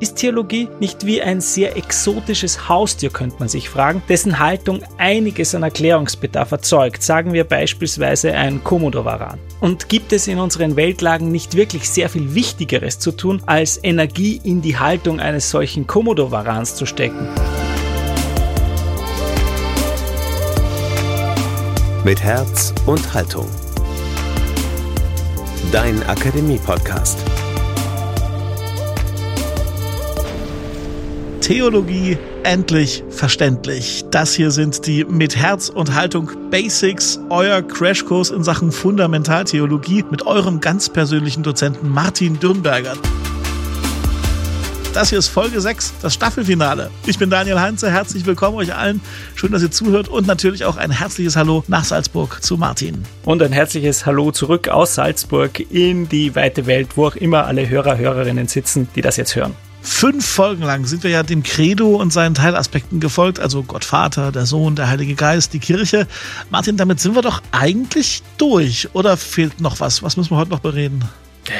Ist Theologie nicht wie ein sehr exotisches Haustier, könnte man sich fragen, dessen Haltung einiges an Erklärungsbedarf erzeugt, sagen wir beispielsweise ein Komodowaran? Und gibt es in unseren Weltlagen nicht wirklich sehr viel Wichtigeres zu tun, als Energie in die Haltung eines solchen Komodowarans zu stecken? Mit Herz und Haltung. Dein Akademie-Podcast. Theologie endlich verständlich. Das hier sind die mit Herz und Haltung Basics, euer Crashkurs in Sachen Fundamentaltheologie mit eurem ganz persönlichen Dozenten Martin Dürnberger. Das hier ist Folge 6, das Staffelfinale. Ich bin Daniel Heinze, herzlich willkommen euch allen. Schön, dass ihr zuhört und natürlich auch ein herzliches Hallo nach Salzburg zu Martin. Und ein herzliches Hallo zurück aus Salzburg in die weite Welt, wo auch immer alle Hörer, Hörerinnen sitzen, die das jetzt hören. Fünf Folgen lang sind wir ja dem Credo und seinen Teilaspekten gefolgt, also Gott Vater, der Sohn, der Heilige Geist, die Kirche. Martin, damit sind wir doch eigentlich durch. Oder fehlt noch was? Was müssen wir heute noch bereden?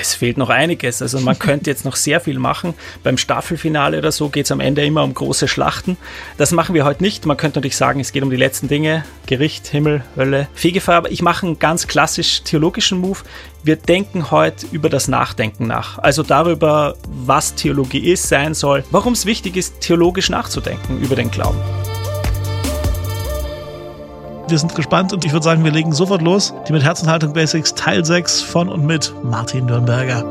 Es fehlt noch einiges. Also man könnte jetzt noch sehr viel machen. Beim Staffelfinale oder so geht es am Ende immer um große Schlachten. Das machen wir heute nicht. Man könnte natürlich sagen, es geht um die letzten Dinge. Gericht, Himmel, Hölle, Fegefeuer. Aber ich mache einen ganz klassisch theologischen Move. Wir denken heute über das Nachdenken nach. Also darüber, was Theologie ist, sein soll, warum es wichtig ist, theologisch nachzudenken über den Glauben. Wir sind gespannt und ich würde sagen, wir legen sofort los. Die mit Herzenhaltung Basics Teil 6 von und mit Martin Dürnberger.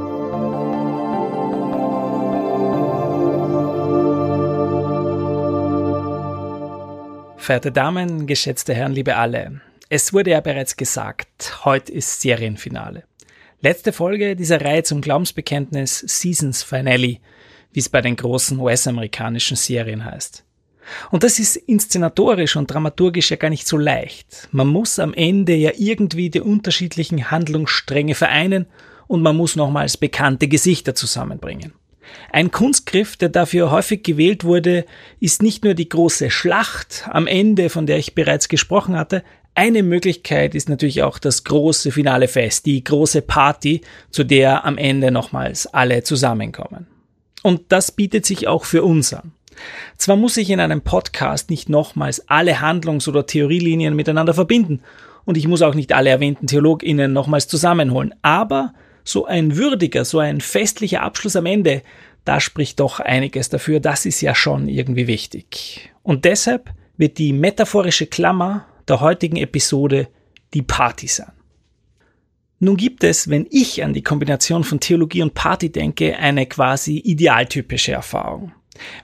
Verehrte Damen, geschätzte Herren, liebe alle. Es wurde ja bereits gesagt, heute ist Serienfinale. Letzte Folge dieser Reihe zum Glaubensbekenntnis Seasons Finale, wie es bei den großen US-amerikanischen Serien heißt. Und das ist inszenatorisch und dramaturgisch ja gar nicht so leicht. Man muss am Ende ja irgendwie die unterschiedlichen Handlungsstränge vereinen und man muss nochmals bekannte Gesichter zusammenbringen. Ein Kunstgriff, der dafür häufig gewählt wurde, ist nicht nur die große Schlacht am Ende, von der ich bereits gesprochen hatte, eine Möglichkeit ist natürlich auch das große finale Fest, die große Party, zu der am Ende nochmals alle zusammenkommen. Und das bietet sich auch für uns an. Zwar muss ich in einem Podcast nicht nochmals alle Handlungs- oder Theorielinien miteinander verbinden und ich muss auch nicht alle erwähnten TheologInnen nochmals zusammenholen, aber so ein würdiger, so ein festlicher Abschluss am Ende, da spricht doch einiges dafür, das ist ja schon irgendwie wichtig. Und deshalb wird die metaphorische Klammer der heutigen Episode die Party sein. Nun gibt es, wenn ich an die Kombination von Theologie und Party denke, eine quasi idealtypische Erfahrung.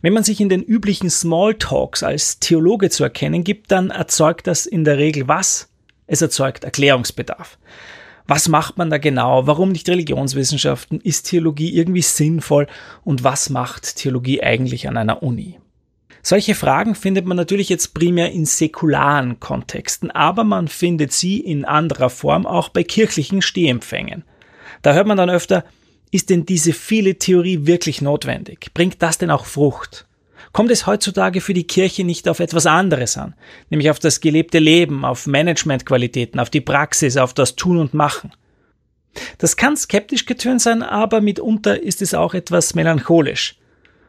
Wenn man sich in den üblichen Smalltalks als Theologe zu erkennen gibt, dann erzeugt das in der Regel was? Es erzeugt Erklärungsbedarf. Was macht man da genau? Warum nicht Religionswissenschaften? Ist Theologie irgendwie sinnvoll? Und was macht Theologie eigentlich an einer Uni? Solche Fragen findet man natürlich jetzt primär in säkularen Kontexten, aber man findet sie in anderer Form auch bei kirchlichen Stehempfängen. Da hört man dann öfter, ist denn diese viele Theorie wirklich notwendig? Bringt das denn auch Frucht? Kommt es heutzutage für die Kirche nicht auf etwas anderes an, nämlich auf das gelebte Leben, auf Managementqualitäten, auf die Praxis, auf das Tun und Machen? Das kann skeptisch getönt sein, aber mitunter ist es auch etwas melancholisch.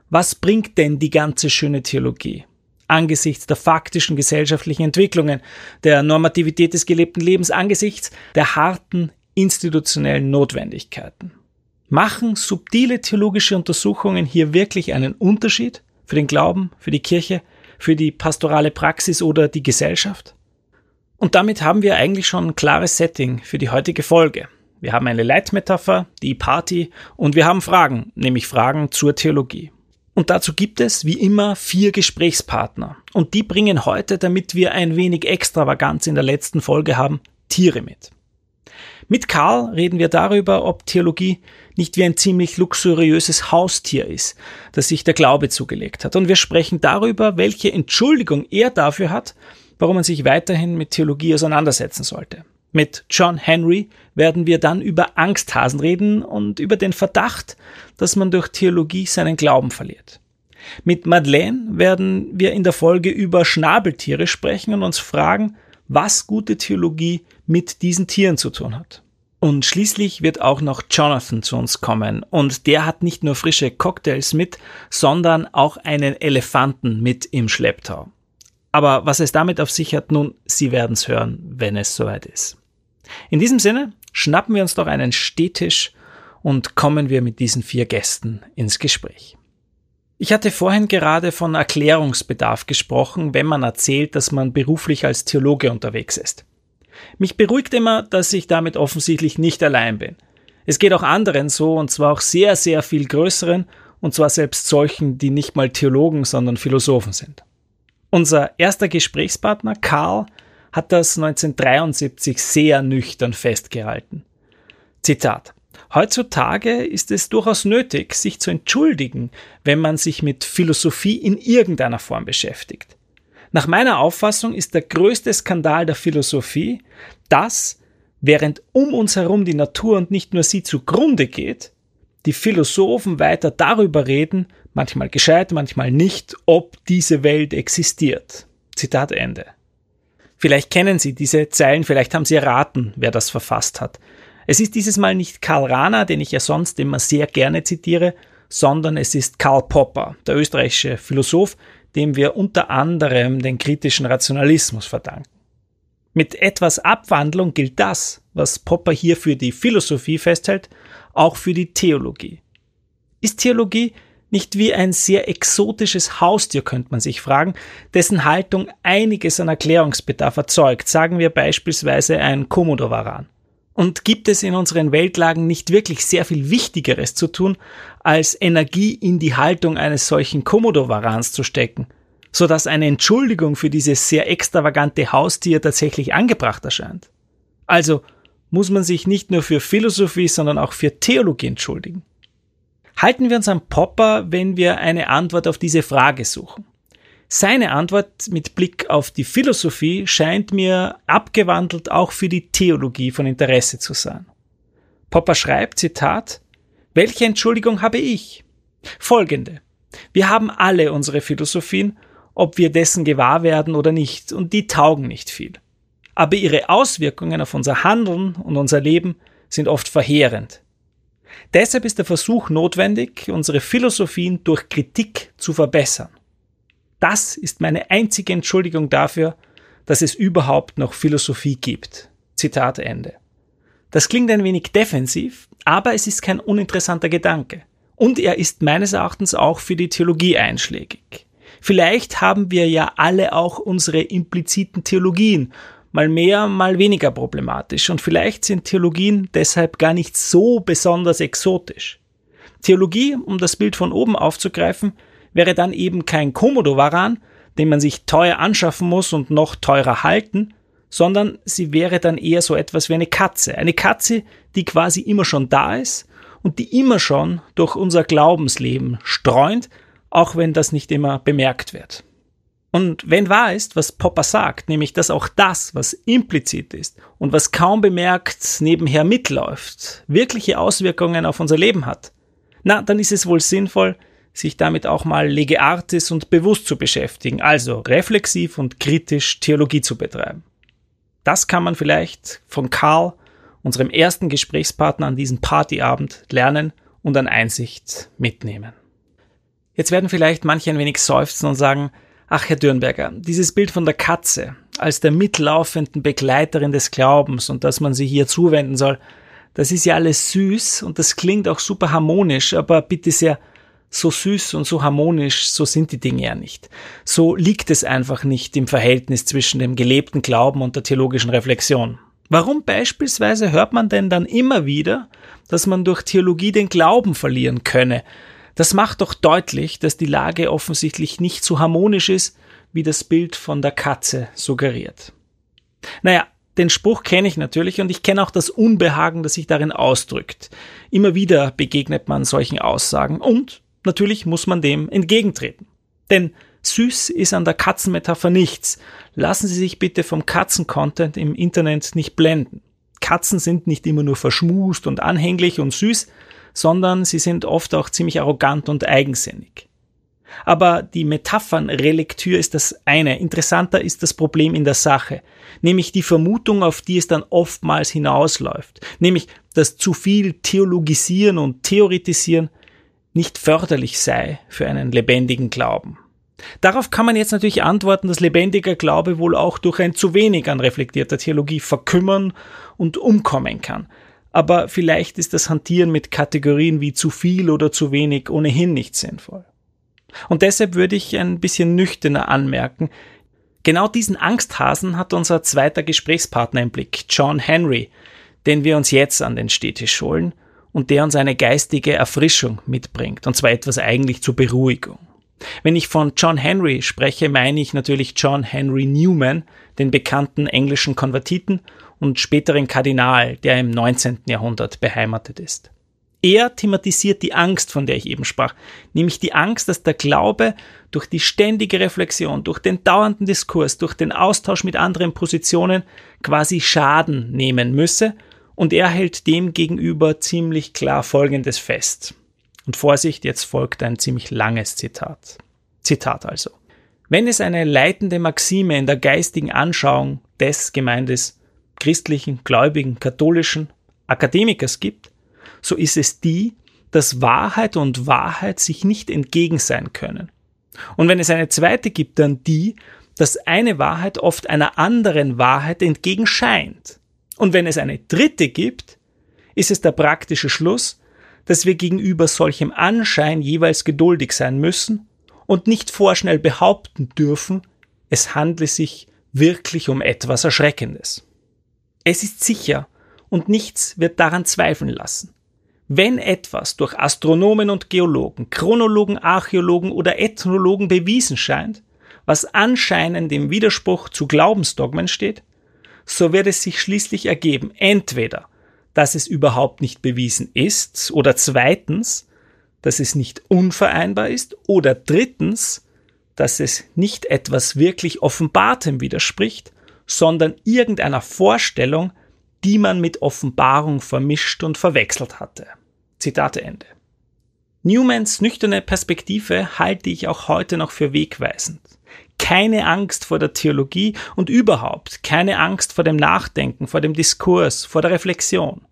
Was bringt denn die ganze schöne Theologie? Angesichts der faktischen gesellschaftlichen Entwicklungen, der Normativität des gelebten Lebens, angesichts der harten institutionellen Notwendigkeiten. Machen subtile theologische Untersuchungen hier wirklich einen Unterschied für den Glauben, für die Kirche, für die pastorale Praxis oder die Gesellschaft? Und damit haben wir eigentlich schon ein klares Setting für die heutige Folge. Wir haben eine Leitmetapher, die Party, und wir haben Fragen, nämlich Fragen zur Theologie. Und dazu gibt es, wie immer, vier Gesprächspartner. Und die bringen heute, damit wir ein wenig Extravaganz in der letzten Folge haben, Tiere mit. Mit Karl reden wir darüber, ob Theologie nicht wie ein ziemlich luxuriöses Haustier ist, das sich der Glaube zugelegt hat. Und wir sprechen darüber, welche Entschuldigung er dafür hat, warum man sich weiterhin mit Theologie auseinandersetzen sollte. Mit John Henry werden wir dann über Angsthasen reden und über den Verdacht, dass man durch Theologie seinen Glauben verliert. Mit Madeleine werden wir in der Folge über Schnabeltiere sprechen und uns fragen, was gute Theologie mit diesen Tieren zu tun hat. Und schließlich wird auch noch Jonathan zu uns kommen. Und der hat nicht nur frische Cocktails mit, sondern auch einen Elefanten mit im Schlepptau. Aber was es damit auf sich hat, nun, Sie werden es hören, wenn es soweit ist. In diesem Sinne, schnappen wir uns doch einen Stehtisch und kommen wir mit diesen vier Gästen ins Gespräch. Ich hatte vorhin gerade von Erklärungsbedarf gesprochen, wenn man erzählt, dass man beruflich als Theologe unterwegs ist. Mich beruhigt immer, dass ich damit offensichtlich nicht allein bin. Es geht auch anderen so, und zwar auch sehr, sehr viel größeren, und zwar selbst solchen, die nicht mal Theologen, sondern Philosophen sind. Unser erster Gesprächspartner Karl hat das 1973 sehr nüchtern festgehalten. Zitat Heutzutage ist es durchaus nötig, sich zu entschuldigen, wenn man sich mit Philosophie in irgendeiner Form beschäftigt. Nach meiner Auffassung ist der größte Skandal der Philosophie, dass, während um uns herum die Natur und nicht nur sie zugrunde geht, die Philosophen weiter darüber reden, manchmal gescheit, manchmal nicht, ob diese Welt existiert. Zitat Ende. Vielleicht kennen Sie diese Zeilen, vielleicht haben Sie erraten, wer das verfasst hat. Es ist dieses Mal nicht Karl Rahner, den ich ja sonst immer sehr gerne zitiere, sondern es ist Karl Popper, der österreichische Philosoph, dem wir unter anderem den kritischen Rationalismus verdanken. Mit etwas Abwandlung gilt das, was Popper hier für die Philosophie festhält, auch für die Theologie. Ist Theologie nicht wie ein sehr exotisches Haustier, könnte man sich fragen, dessen Haltung einiges an Erklärungsbedarf erzeugt, sagen wir beispielsweise ein Komodowaran. Und gibt es in unseren Weltlagen nicht wirklich sehr viel Wichtigeres zu tun, als Energie in die Haltung eines solchen Komodowarans zu stecken, sodass eine Entschuldigung für dieses sehr extravagante Haustier tatsächlich angebracht erscheint? Also muss man sich nicht nur für Philosophie, sondern auch für Theologie entschuldigen. Halten wir uns an Popper, wenn wir eine Antwort auf diese Frage suchen. Seine Antwort mit Blick auf die Philosophie scheint mir abgewandelt auch für die Theologie von Interesse zu sein. Popper schreibt, Zitat, welche Entschuldigung habe ich? Folgende. Wir haben alle unsere Philosophien, ob wir dessen gewahr werden oder nicht, und die taugen nicht viel. Aber ihre Auswirkungen auf unser Handeln und unser Leben sind oft verheerend. Deshalb ist der Versuch notwendig, unsere Philosophien durch Kritik zu verbessern. Das ist meine einzige Entschuldigung dafür, dass es überhaupt noch Philosophie gibt. Zitat Ende. Das klingt ein wenig defensiv, aber es ist kein uninteressanter Gedanke. Und er ist meines Erachtens auch für die Theologie einschlägig. Vielleicht haben wir ja alle auch unsere impliziten Theologien mal mehr, mal weniger problematisch. Und vielleicht sind Theologien deshalb gar nicht so besonders exotisch. Theologie, um das Bild von oben aufzugreifen, wäre dann eben kein Komodo-Waran, den man sich teuer anschaffen muss und noch teurer halten, sondern sie wäre dann eher so etwas wie eine Katze. Eine Katze, die quasi immer schon da ist und die immer schon durch unser Glaubensleben streunt, auch wenn das nicht immer bemerkt wird. Und wenn wahr ist, was Popper sagt, nämlich dass auch das, was implizit ist und was kaum bemerkt nebenher mitläuft, wirkliche Auswirkungen auf unser Leben hat, na, dann ist es wohl sinnvoll, sich damit auch mal lege artis und bewusst zu beschäftigen, also reflexiv und kritisch Theologie zu betreiben. Das kann man vielleicht von Karl, unserem ersten Gesprächspartner an diesem Partyabend, lernen und an Einsicht mitnehmen. Jetzt werden vielleicht manche ein wenig seufzen und sagen, Ach, Herr Dürnberger, dieses Bild von der Katze als der mitlaufenden Begleiterin des Glaubens und dass man sie hier zuwenden soll, das ist ja alles süß und das klingt auch super harmonisch, aber bitte sehr, so süß und so harmonisch, so sind die Dinge ja nicht. So liegt es einfach nicht im Verhältnis zwischen dem gelebten Glauben und der theologischen Reflexion. Warum beispielsweise hört man denn dann immer wieder, dass man durch Theologie den Glauben verlieren könne, das macht doch deutlich, dass die Lage offensichtlich nicht so harmonisch ist, wie das Bild von der Katze suggeriert. Naja, den Spruch kenne ich natürlich und ich kenne auch das Unbehagen, das sich darin ausdrückt. Immer wieder begegnet man solchen Aussagen und natürlich muss man dem entgegentreten. Denn süß ist an der Katzenmetapher nichts. Lassen Sie sich bitte vom Katzencontent im Internet nicht blenden. Katzen sind nicht immer nur verschmust und anhänglich und süß, sondern sie sind oft auch ziemlich arrogant und eigensinnig. Aber die Metaphernrelektür ist das eine. Interessanter ist das Problem in der Sache, nämlich die Vermutung, auf die es dann oftmals hinausläuft, nämlich, dass zu viel Theologisieren und Theoretisieren nicht förderlich sei für einen lebendigen Glauben. Darauf kann man jetzt natürlich antworten, dass lebendiger Glaube wohl auch durch ein zu wenig an reflektierter Theologie verkümmern und umkommen kann. Aber vielleicht ist das Hantieren mit Kategorien wie zu viel oder zu wenig ohnehin nicht sinnvoll. Und deshalb würde ich ein bisschen nüchterner anmerken, genau diesen Angsthasen hat unser zweiter Gesprächspartner im Blick, John Henry, den wir uns jetzt an den Städtisch holen und der uns eine geistige Erfrischung mitbringt, und zwar etwas eigentlich zur Beruhigung. Wenn ich von John Henry spreche, meine ich natürlich John Henry Newman, den bekannten englischen Konvertiten und späteren Kardinal, der im 19. Jahrhundert beheimatet ist. Er thematisiert die Angst, von der ich eben sprach, nämlich die Angst, dass der Glaube durch die ständige Reflexion, durch den dauernden Diskurs, durch den Austausch mit anderen Positionen quasi Schaden nehmen müsse, und er hält dem gegenüber ziemlich klar Folgendes fest. Und Vorsicht, jetzt folgt ein ziemlich langes Zitat. Zitat also. Wenn es eine leitende Maxime in der geistigen Anschauung des Gemeindes christlichen, gläubigen, katholischen Akademikers gibt, so ist es die, dass Wahrheit und Wahrheit sich nicht entgegen sein können. Und wenn es eine zweite gibt, dann die, dass eine Wahrheit oft einer anderen Wahrheit entgegenscheint. Und wenn es eine dritte gibt, ist es der praktische Schluss, dass wir gegenüber solchem Anschein jeweils geduldig sein müssen und nicht vorschnell behaupten dürfen, es handle sich wirklich um etwas Erschreckendes. Es ist sicher und nichts wird daran zweifeln lassen. Wenn etwas durch Astronomen und Geologen, Chronologen, Archäologen oder Ethnologen bewiesen scheint, was anscheinend im Widerspruch zu Glaubensdogmen steht, so wird es sich schließlich ergeben, entweder dass es überhaupt nicht bewiesen ist, oder zweitens, dass es nicht unvereinbar ist, oder drittens, dass es nicht etwas wirklich Offenbartem widerspricht, sondern irgendeiner Vorstellung, die man mit Offenbarung vermischt und verwechselt hatte. Zitate Ende. Newmans nüchterne Perspektive halte ich auch heute noch für wegweisend. Keine Angst vor der Theologie und überhaupt keine Angst vor dem Nachdenken, vor dem Diskurs, vor der Reflexion.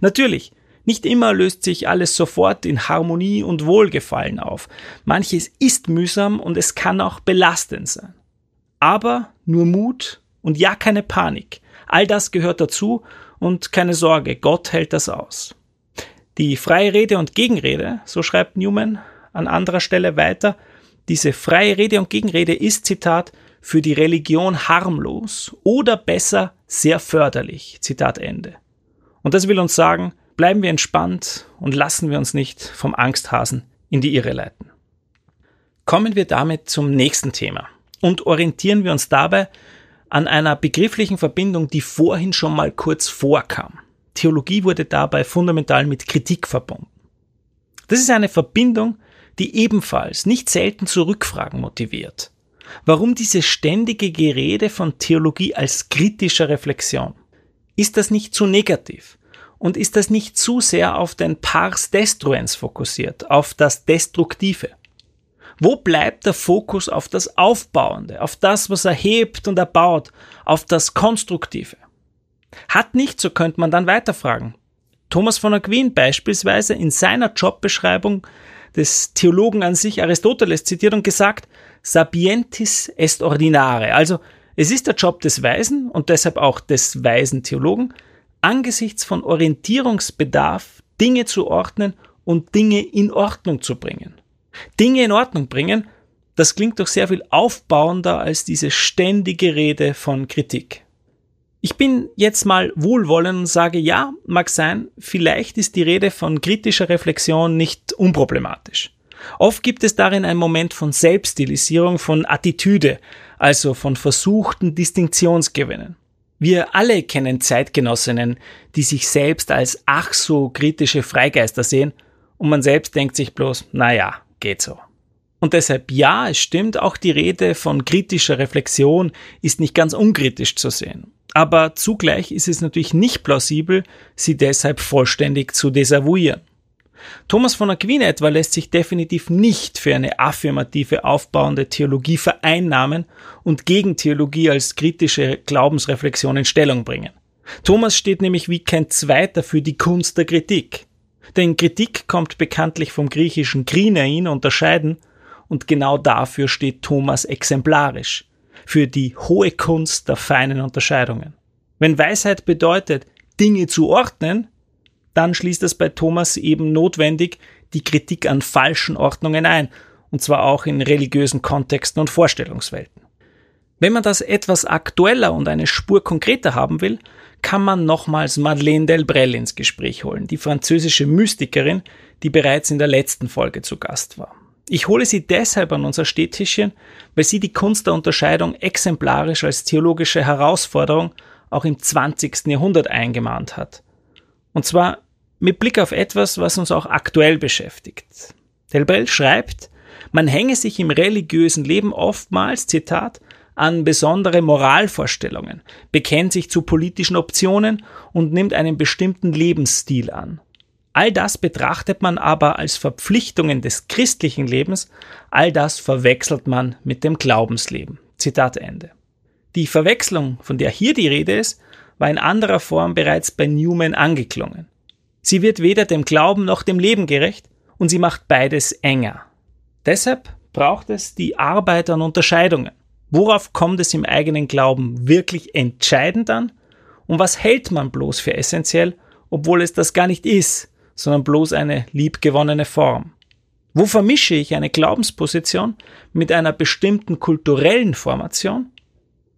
Natürlich, nicht immer löst sich alles sofort in Harmonie und Wohlgefallen auf. Manches ist mühsam und es kann auch belastend sein. Aber nur Mut und ja keine Panik. All das gehört dazu und keine Sorge, Gott hält das aus. Die freie Rede und Gegenrede, so schreibt Newman an anderer Stelle weiter, diese freie Rede und Gegenrede ist, Zitat, für die Religion harmlos oder besser sehr förderlich. Zitat Ende. Und das will uns sagen, bleiben wir entspannt und lassen wir uns nicht vom Angsthasen in die Irre leiten. Kommen wir damit zum nächsten Thema und orientieren wir uns dabei an einer begrifflichen Verbindung, die vorhin schon mal kurz vorkam. Theologie wurde dabei fundamental mit Kritik verbunden. Das ist eine Verbindung, die ebenfalls nicht selten zu Rückfragen motiviert. Warum diese ständige Gerede von Theologie als kritischer Reflexion? Ist das nicht zu negativ? Und ist das nicht zu sehr auf den Pars Destruens fokussiert, auf das Destruktive? Wo bleibt der Fokus auf das Aufbauende, auf das, was erhebt und erbaut, auf das Konstruktive? Hat nicht, so könnte man dann weiterfragen. Thomas von Aquin beispielsweise in seiner Jobbeschreibung des Theologen an sich Aristoteles zitiert und gesagt, sapientis est ordinare, also es ist der Job des Weisen und deshalb auch des weisen Theologen, angesichts von Orientierungsbedarf Dinge zu ordnen und Dinge in Ordnung zu bringen. Dinge in Ordnung bringen, das klingt doch sehr viel aufbauender als diese ständige Rede von Kritik. Ich bin jetzt mal wohlwollend und sage, ja, mag sein, vielleicht ist die Rede von kritischer Reflexion nicht unproblematisch. Oft gibt es darin einen Moment von Selbststilisierung, von Attitüde, also von versuchten Distinktionsgewinnen. Wir alle kennen Zeitgenossinnen, die sich selbst als ach so kritische Freigeister sehen und man selbst denkt sich bloß, naja, geht so. Und deshalb ja, es stimmt, auch die Rede von kritischer Reflexion ist nicht ganz unkritisch zu sehen. Aber zugleich ist es natürlich nicht plausibel, sie deshalb vollständig zu desavouieren. Thomas von Aquin etwa lässt sich definitiv nicht für eine affirmative, aufbauende Theologie vereinnahmen und gegen Theologie als kritische Glaubensreflexion in Stellung bringen. Thomas steht nämlich wie kein Zweiter für die Kunst der Kritik. Denn Kritik kommt bekanntlich vom griechischen krinein unterscheiden und genau dafür steht Thomas exemplarisch, für die hohe Kunst der feinen Unterscheidungen. Wenn Weisheit bedeutet, Dinge zu ordnen, dann schließt es bei Thomas eben notwendig die Kritik an falschen Ordnungen ein, und zwar auch in religiösen Kontexten und Vorstellungswelten. Wenn man das etwas aktueller und eine Spur konkreter haben will, kann man nochmals Madeleine Delbrel ins Gespräch holen, die französische Mystikerin, die bereits in der letzten Folge zu Gast war. Ich hole sie deshalb an unser Städtischchen, weil sie die Kunst der Unterscheidung exemplarisch als theologische Herausforderung auch im 20. Jahrhundert eingemahnt hat. Und zwar mit Blick auf etwas, was uns auch aktuell beschäftigt. Delbrel schreibt, man hänge sich im religiösen Leben oftmals, Zitat, an besondere Moralvorstellungen, bekennt sich zu politischen Optionen und nimmt einen bestimmten Lebensstil an. All das betrachtet man aber als Verpflichtungen des christlichen Lebens, all das verwechselt man mit dem Glaubensleben. Zitat Ende. Die Verwechslung, von der hier die Rede ist, war in anderer Form bereits bei Newman angeklungen. Sie wird weder dem Glauben noch dem Leben gerecht und sie macht beides enger. Deshalb braucht es die Arbeit an Unterscheidungen. Worauf kommt es im eigenen Glauben wirklich entscheidend an? Und was hält man bloß für essentiell, obwohl es das gar nicht ist, sondern bloß eine liebgewonnene Form? Wo vermische ich eine Glaubensposition mit einer bestimmten kulturellen Formation?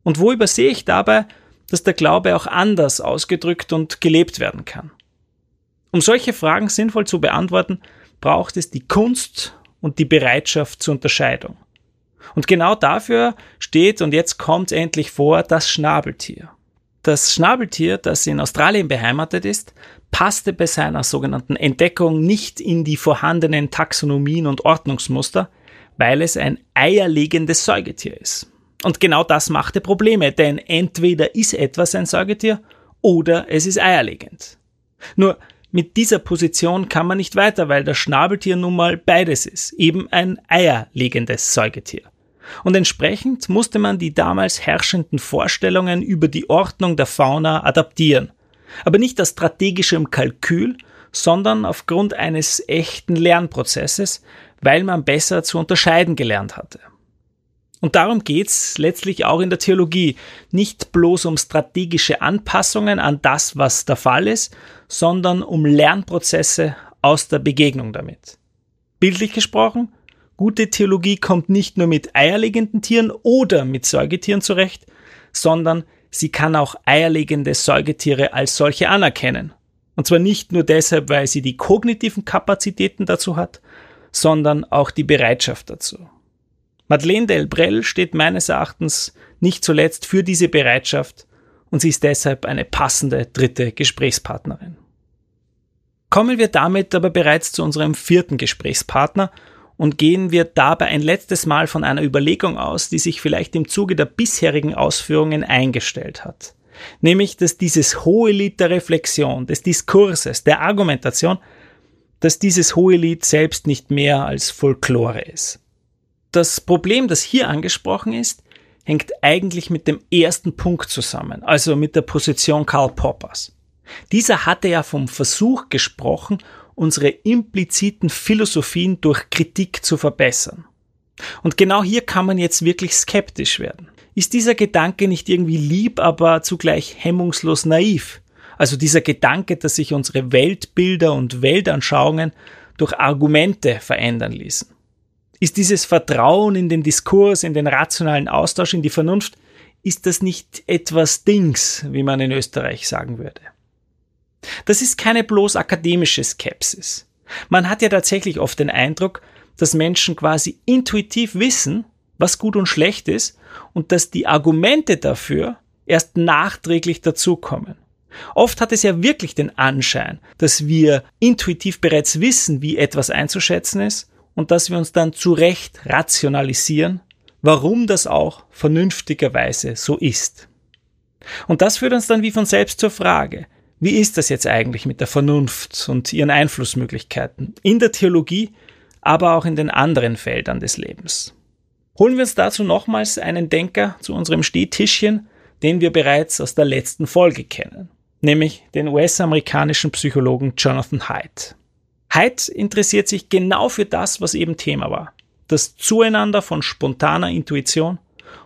Und wo übersehe ich dabei dass der Glaube auch anders ausgedrückt und gelebt werden kann. Um solche Fragen sinnvoll zu beantworten, braucht es die Kunst und die Bereitschaft zur Unterscheidung. Und genau dafür steht, und jetzt kommt endlich vor, das Schnabeltier. Das Schnabeltier, das in Australien beheimatet ist, passte bei seiner sogenannten Entdeckung nicht in die vorhandenen Taxonomien und Ordnungsmuster, weil es ein eierlegendes Säugetier ist. Und genau das machte Probleme, denn entweder ist etwas ein Säugetier oder es ist eierlegend. Nur mit dieser Position kann man nicht weiter, weil das Schnabeltier nun mal beides ist, eben ein eierlegendes Säugetier. Und entsprechend musste man die damals herrschenden Vorstellungen über die Ordnung der Fauna adaptieren. Aber nicht aus strategischem Kalkül, sondern aufgrund eines echten Lernprozesses, weil man besser zu unterscheiden gelernt hatte. Und darum geht's letztlich auch in der Theologie. Nicht bloß um strategische Anpassungen an das, was der Fall ist, sondern um Lernprozesse aus der Begegnung damit. Bildlich gesprochen, gute Theologie kommt nicht nur mit eierlegenden Tieren oder mit Säugetieren zurecht, sondern sie kann auch eierlegende Säugetiere als solche anerkennen. Und zwar nicht nur deshalb, weil sie die kognitiven Kapazitäten dazu hat, sondern auch die Bereitschaft dazu. Madeleine Delbrel steht meines Erachtens nicht zuletzt für diese Bereitschaft und sie ist deshalb eine passende dritte Gesprächspartnerin. Kommen wir damit aber bereits zu unserem vierten Gesprächspartner und gehen wir dabei ein letztes Mal von einer Überlegung aus, die sich vielleicht im Zuge der bisherigen Ausführungen eingestellt hat. Nämlich, dass dieses hohe Lied der Reflexion, des Diskurses, der Argumentation, dass dieses hohe Lied selbst nicht mehr als Folklore ist. Das Problem, das hier angesprochen ist, hängt eigentlich mit dem ersten Punkt zusammen, also mit der Position Karl Poppers. Dieser hatte ja vom Versuch gesprochen, unsere impliziten Philosophien durch Kritik zu verbessern. Und genau hier kann man jetzt wirklich skeptisch werden. Ist dieser Gedanke nicht irgendwie lieb, aber zugleich hemmungslos naiv? Also dieser Gedanke, dass sich unsere Weltbilder und Weltanschauungen durch Argumente verändern ließen ist dieses Vertrauen in den Diskurs, in den rationalen Austausch, in die Vernunft, ist das nicht etwas Dings, wie man in Österreich sagen würde. Das ist keine bloß akademische Skepsis. Man hat ja tatsächlich oft den Eindruck, dass Menschen quasi intuitiv wissen, was gut und schlecht ist und dass die Argumente dafür erst nachträglich dazukommen. Oft hat es ja wirklich den Anschein, dass wir intuitiv bereits wissen, wie etwas einzuschätzen ist und dass wir uns dann zu Recht rationalisieren, warum das auch vernünftigerweise so ist. Und das führt uns dann wie von selbst zur Frage, Wie ist das jetzt eigentlich mit der Vernunft und ihren Einflussmöglichkeiten in der Theologie, aber auch in den anderen Feldern des Lebens? Holen wir uns dazu nochmals einen Denker zu unserem Stehtischchen, den wir bereits aus der letzten Folge kennen, nämlich den US-amerikanischen Psychologen Jonathan Haidt. Haidt interessiert sich genau für das, was eben Thema war. Das Zueinander von spontaner Intuition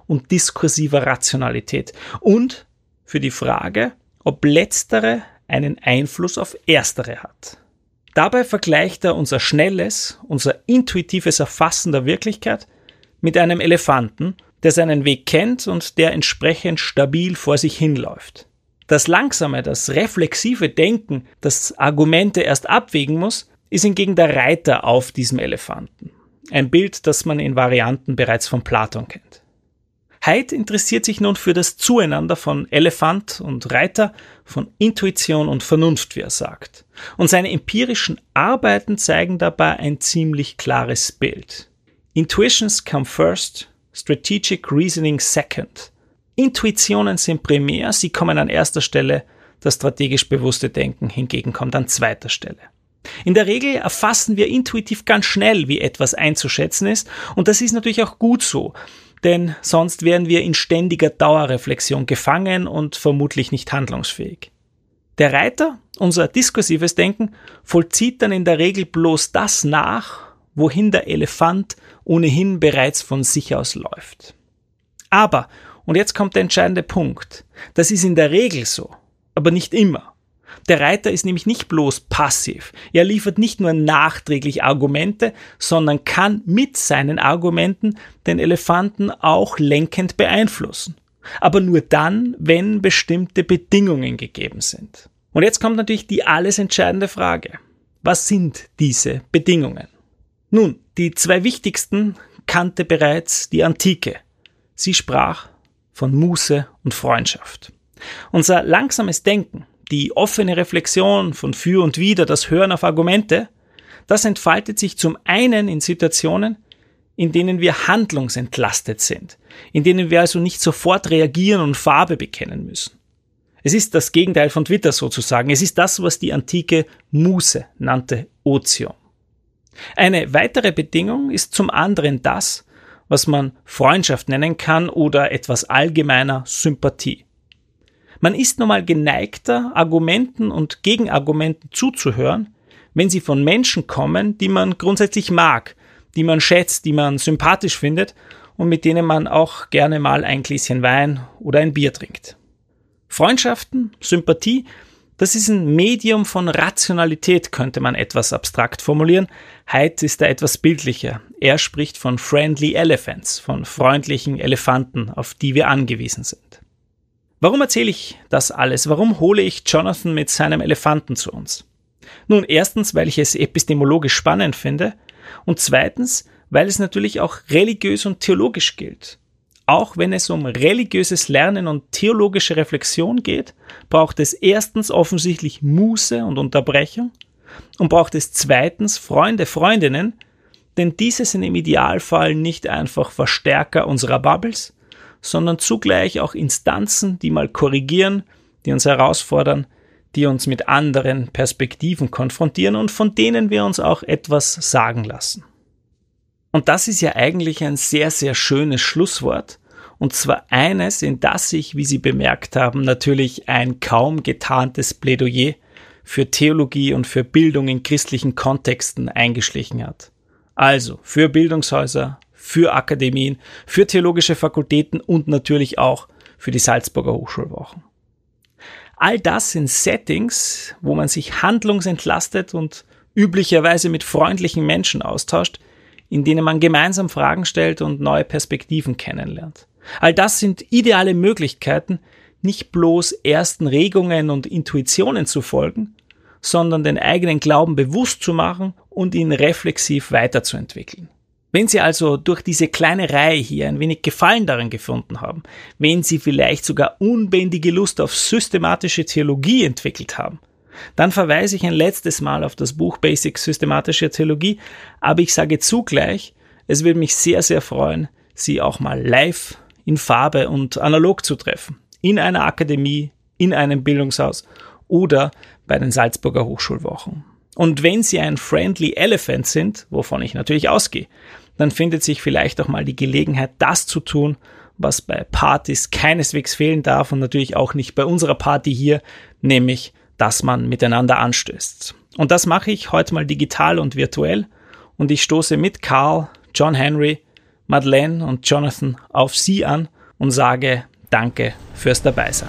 und diskursiver Rationalität und für die Frage, ob letztere einen Einfluss auf erstere hat. Dabei vergleicht er unser schnelles, unser intuitives Erfassen der Wirklichkeit mit einem Elefanten, der seinen Weg kennt und der entsprechend stabil vor sich hinläuft. Das langsame, das reflexive Denken, das Argumente erst abwägen muss, ist hingegen der Reiter auf diesem Elefanten. Ein Bild, das man in Varianten bereits von Platon kennt. Haidt interessiert sich nun für das Zueinander von Elefant und Reiter, von Intuition und Vernunft, wie er sagt. Und seine empirischen Arbeiten zeigen dabei ein ziemlich klares Bild. Intuitions come first, strategic reasoning second. Intuitionen sind primär, sie kommen an erster Stelle, das strategisch bewusste Denken hingegen kommt an zweiter Stelle. In der Regel erfassen wir intuitiv ganz schnell, wie etwas einzuschätzen ist, und das ist natürlich auch gut so denn sonst wären wir in ständiger Dauerreflexion gefangen und vermutlich nicht handlungsfähig. Der Reiter, unser diskursives Denken, vollzieht dann in der Regel bloß das nach, wohin der Elefant ohnehin bereits von sich aus läuft. Aber, und jetzt kommt der entscheidende Punkt, das ist in der Regel so, aber nicht immer. Der Reiter ist nämlich nicht bloß passiv. Er liefert nicht nur nachträglich Argumente, sondern kann mit seinen Argumenten den Elefanten auch lenkend beeinflussen. Aber nur dann, wenn bestimmte Bedingungen gegeben sind. Und jetzt kommt natürlich die alles entscheidende Frage. Was sind diese Bedingungen? Nun, die zwei wichtigsten kannte bereits die Antike. Sie sprach von Muße und Freundschaft. Unser langsames Denken, die offene Reflexion von für und wider, das Hören auf Argumente, das entfaltet sich zum einen in Situationen, in denen wir handlungsentlastet sind, in denen wir also nicht sofort reagieren und Farbe bekennen müssen. Es ist das Gegenteil von Twitter sozusagen. Es ist das, was die antike Muse nannte Otium. Eine weitere Bedingung ist zum anderen das, was man Freundschaft nennen kann oder etwas allgemeiner Sympathie. Man ist nun mal geneigter, Argumenten und Gegenargumenten zuzuhören, wenn sie von Menschen kommen, die man grundsätzlich mag, die man schätzt, die man sympathisch findet und mit denen man auch gerne mal ein Gläschen Wein oder ein Bier trinkt. Freundschaften, Sympathie, das ist ein Medium von Rationalität, könnte man etwas abstrakt formulieren. Haidt ist da etwas bildlicher. Er spricht von friendly elephants, von freundlichen Elefanten, auf die wir angewiesen sind. Warum erzähle ich das alles? Warum hole ich Jonathan mit seinem Elefanten zu uns? Nun, erstens, weil ich es epistemologisch spannend finde und zweitens, weil es natürlich auch religiös und theologisch gilt. Auch wenn es um religiöses Lernen und theologische Reflexion geht, braucht es erstens offensichtlich Muße und Unterbrechung und braucht es zweitens Freunde, Freundinnen, denn diese sind im Idealfall nicht einfach Verstärker unserer Bubbles, sondern zugleich auch Instanzen, die mal korrigieren, die uns herausfordern, die uns mit anderen Perspektiven konfrontieren und von denen wir uns auch etwas sagen lassen. Und das ist ja eigentlich ein sehr, sehr schönes Schlusswort, und zwar eines, in das sich, wie Sie bemerkt haben, natürlich ein kaum getarntes Plädoyer für Theologie und für Bildung in christlichen Kontexten eingeschlichen hat. Also für Bildungshäuser, für Akademien, für theologische Fakultäten und natürlich auch für die Salzburger Hochschulwochen. All das sind Settings, wo man sich handlungsentlastet und üblicherweise mit freundlichen Menschen austauscht, in denen man gemeinsam Fragen stellt und neue Perspektiven kennenlernt. All das sind ideale Möglichkeiten, nicht bloß ersten Regungen und Intuitionen zu folgen, sondern den eigenen Glauben bewusst zu machen und ihn reflexiv weiterzuentwickeln. Wenn Sie also durch diese kleine Reihe hier ein wenig Gefallen daran gefunden haben, wenn Sie vielleicht sogar unbändige Lust auf systematische Theologie entwickelt haben, dann verweise ich ein letztes Mal auf das Buch Basic Systematische Theologie, aber ich sage zugleich, es würde mich sehr, sehr freuen, Sie auch mal live in Farbe und analog zu treffen. In einer Akademie, in einem Bildungshaus oder bei den Salzburger Hochschulwochen. Und wenn Sie ein Friendly Elephant sind, wovon ich natürlich ausgehe, dann findet sich vielleicht auch mal die Gelegenheit, das zu tun, was bei Partys keineswegs fehlen darf und natürlich auch nicht bei unserer Party hier, nämlich, dass man miteinander anstößt. Und das mache ich heute mal digital und virtuell und ich stoße mit Carl, John Henry, Madeleine und Jonathan auf Sie an und sage Danke fürs Dabeisein.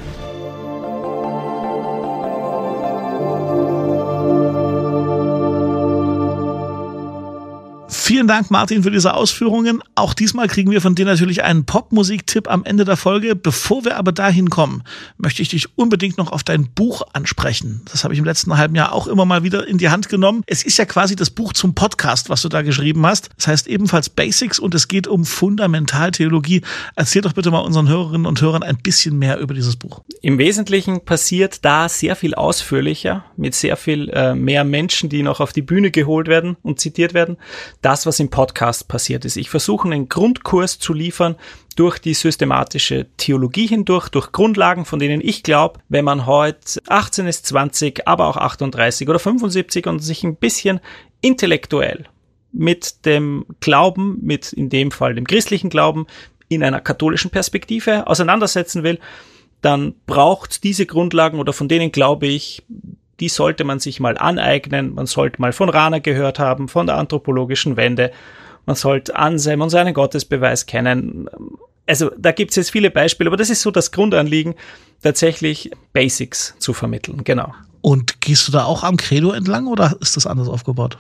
Vielen Dank, Martin, für diese Ausführungen. Auch diesmal kriegen wir von dir natürlich einen Popmusik-Tipp am Ende der Folge. Bevor wir aber dahin kommen, möchte ich dich unbedingt noch auf dein Buch ansprechen. Das habe ich im letzten halben Jahr auch immer mal wieder in die Hand genommen. Es ist ja quasi das Buch zum Podcast, was du da geschrieben hast. Das heißt ebenfalls Basics und es geht um Fundamentaltheologie. Erzähl doch bitte mal unseren Hörerinnen und Hörern ein bisschen mehr über dieses Buch. Im Wesentlichen passiert da sehr viel ausführlicher, mit sehr viel äh, mehr Menschen, die noch auf die Bühne geholt werden und zitiert werden. Das das, was im Podcast passiert ist. Ich versuche einen Grundkurs zu liefern durch die systematische Theologie hindurch, durch Grundlagen, von denen ich glaube, wenn man heute 18 ist, 20, aber auch 38 oder 75 und sich ein bisschen intellektuell mit dem Glauben, mit in dem Fall dem christlichen Glauben, in einer katholischen Perspektive auseinandersetzen will, dann braucht diese Grundlagen oder von denen glaube ich, die sollte man sich mal aneignen. Man sollte mal von Rana gehört haben, von der anthropologischen Wende. Man sollte Anselm und seinen Gottesbeweis kennen. Also da gibt es jetzt viele Beispiele, aber das ist so das Grundanliegen, tatsächlich Basics zu vermitteln. Genau. Und gehst du da auch am Credo entlang oder ist das anders aufgebaut?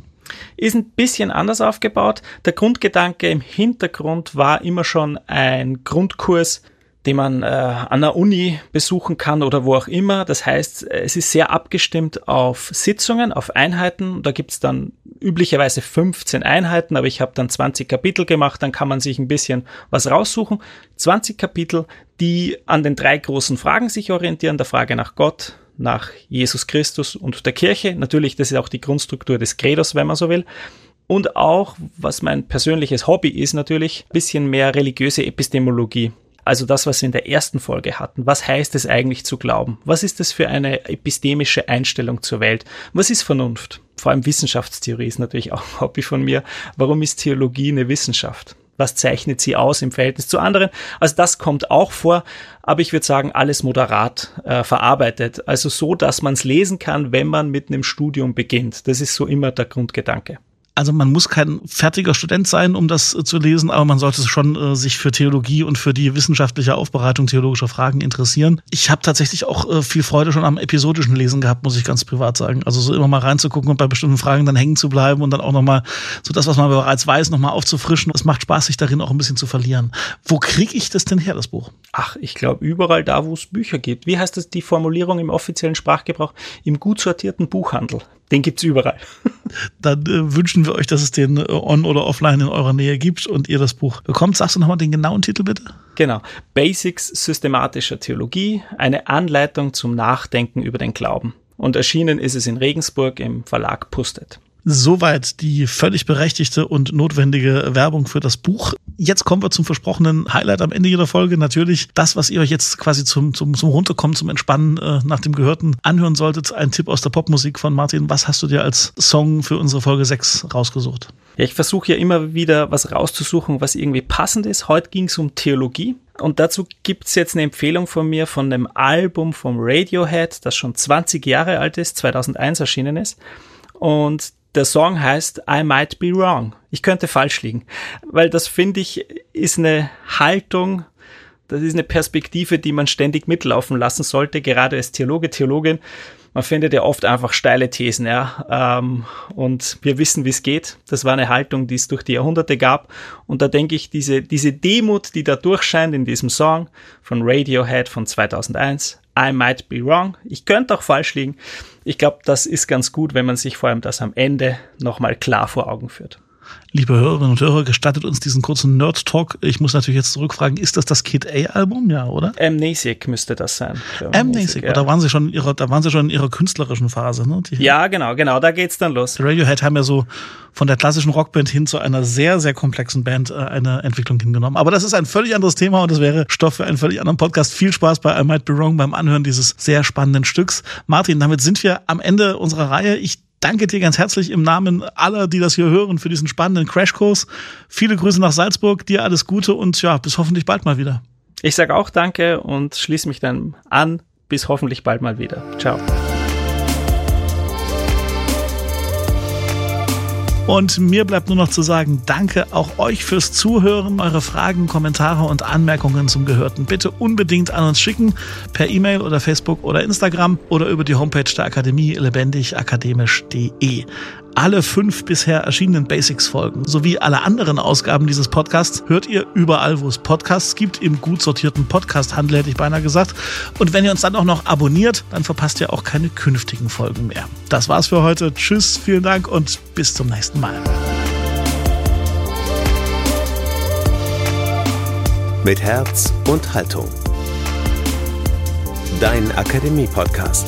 Ist ein bisschen anders aufgebaut. Der Grundgedanke im Hintergrund war immer schon ein Grundkurs den man äh, an der Uni besuchen kann oder wo auch immer. Das heißt, es ist sehr abgestimmt auf Sitzungen, auf Einheiten. Da gibt's dann üblicherweise 15 Einheiten, aber ich habe dann 20 Kapitel gemacht, dann kann man sich ein bisschen was raussuchen. 20 Kapitel, die an den drei großen Fragen sich orientieren, der Frage nach Gott, nach Jesus Christus und der Kirche. Natürlich, das ist auch die Grundstruktur des Credos, wenn man so will. Und auch, was mein persönliches Hobby ist, natürlich, bisschen mehr religiöse Epistemologie. Also das, was wir in der ersten Folge hatten. Was heißt es eigentlich zu glauben? Was ist das für eine epistemische Einstellung zur Welt? Was ist Vernunft? Vor allem Wissenschaftstheorie ist natürlich auch ein Hobby von mir. Warum ist Theologie eine Wissenschaft? Was zeichnet sie aus im Verhältnis zu anderen? Also das kommt auch vor, aber ich würde sagen, alles moderat äh, verarbeitet. Also so, dass man es lesen kann, wenn man mit einem Studium beginnt. Das ist so immer der Grundgedanke also man muss kein fertiger Student sein, um das äh, zu lesen, aber man sollte schon äh, sich für Theologie und für die wissenschaftliche Aufbereitung theologischer Fragen interessieren. Ich habe tatsächlich auch äh, viel Freude schon am episodischen Lesen gehabt, muss ich ganz privat sagen. Also so immer mal reinzugucken und bei bestimmten Fragen dann hängen zu bleiben und dann auch nochmal so das, was man bereits weiß, nochmal aufzufrischen. Es macht Spaß, sich darin auch ein bisschen zu verlieren. Wo kriege ich das denn her, das Buch? Ach, ich glaube überall da, wo es Bücher gibt. Wie heißt das die Formulierung im offiziellen Sprachgebrauch? Im gut sortierten Buchhandel. Den gibt's überall. Dann äh, wünschen wir euch, dass es den äh, on- oder offline in eurer Nähe gibt und ihr das Buch bekommt. Sagst du nochmal den genauen Titel bitte? Genau. Basics systematischer Theologie, eine Anleitung zum Nachdenken über den Glauben. Und erschienen ist es in Regensburg im Verlag Pustet. Soweit die völlig berechtigte und notwendige Werbung für das Buch. Jetzt kommen wir zum versprochenen Highlight am Ende jeder Folge. Natürlich das, was ihr euch jetzt quasi zum, zum, zum Runterkommen, zum Entspannen äh, nach dem Gehörten anhören solltet. Ein Tipp aus der Popmusik von Martin. Was hast du dir als Song für unsere Folge 6 rausgesucht? Ja, ich versuche ja immer wieder was rauszusuchen, was irgendwie passend ist. Heute ging es um Theologie. Und dazu gibt's jetzt eine Empfehlung von mir von einem Album vom Radiohead, das schon 20 Jahre alt ist, 2001 erschienen ist. Und der Song heißt I Might Be Wrong. Ich könnte falsch liegen, weil das finde ich ist eine Haltung, das ist eine Perspektive, die man ständig mitlaufen lassen sollte, gerade als Theologe, Theologin. Man findet ja oft einfach steile Thesen, ja. Ähm, und wir wissen, wie es geht. Das war eine Haltung, die es durch die Jahrhunderte gab. Und da denke ich, diese, diese Demut, die da durchscheint in diesem Song von Radiohead von 2001, I might be wrong. Ich könnte auch falsch liegen. Ich glaube, das ist ganz gut, wenn man sich vor allem das am Ende nochmal klar vor Augen führt. Liebe Hörerinnen und Hörer, gestattet uns diesen kurzen Nerd-Talk. Ich muss natürlich jetzt zurückfragen, ist das das Kid A-Album? Ja, oder? Amnesic müsste das sein. Amnesic, ja. da waren sie schon in ihrer, da waren sie schon in ihrer künstlerischen Phase, ne? Die ja, genau, genau, da geht's dann los. Radiohead haben ja so von der klassischen Rockband hin zu einer sehr, sehr komplexen Band äh, eine Entwicklung hingenommen. Aber das ist ein völlig anderes Thema und das wäre Stoff für einen völlig anderen Podcast. Viel Spaß bei I Might Be Wrong beim Anhören dieses sehr spannenden Stücks. Martin, damit sind wir am Ende unserer Reihe. Ich danke dir ganz herzlich im Namen aller, die das hier hören, für diesen spannenden Crashkurs. Viele Grüße nach Salzburg, dir alles Gute und ja, bis hoffentlich bald mal wieder. Ich sage auch danke und schließe mich dann an. Bis hoffentlich bald mal wieder. Ciao. Und mir bleibt nur noch zu sagen, danke auch euch fürs Zuhören. Eure Fragen, Kommentare und Anmerkungen zum Gehörten bitte unbedingt an uns schicken. Per E-Mail oder Facebook oder Instagram oder über die Homepage der Akademie lebendigakademisch.de alle fünf bisher erschienenen Basics-Folgen sowie alle anderen Ausgaben dieses Podcasts hört ihr überall, wo es Podcasts gibt, im gut sortierten Podcast-Handel, hätte ich beinahe gesagt. Und wenn ihr uns dann auch noch abonniert, dann verpasst ihr auch keine künftigen Folgen mehr. Das war's für heute. Tschüss, vielen Dank und bis zum nächsten Mal. Mit Herz und Haltung. Dein Akademie-Podcast.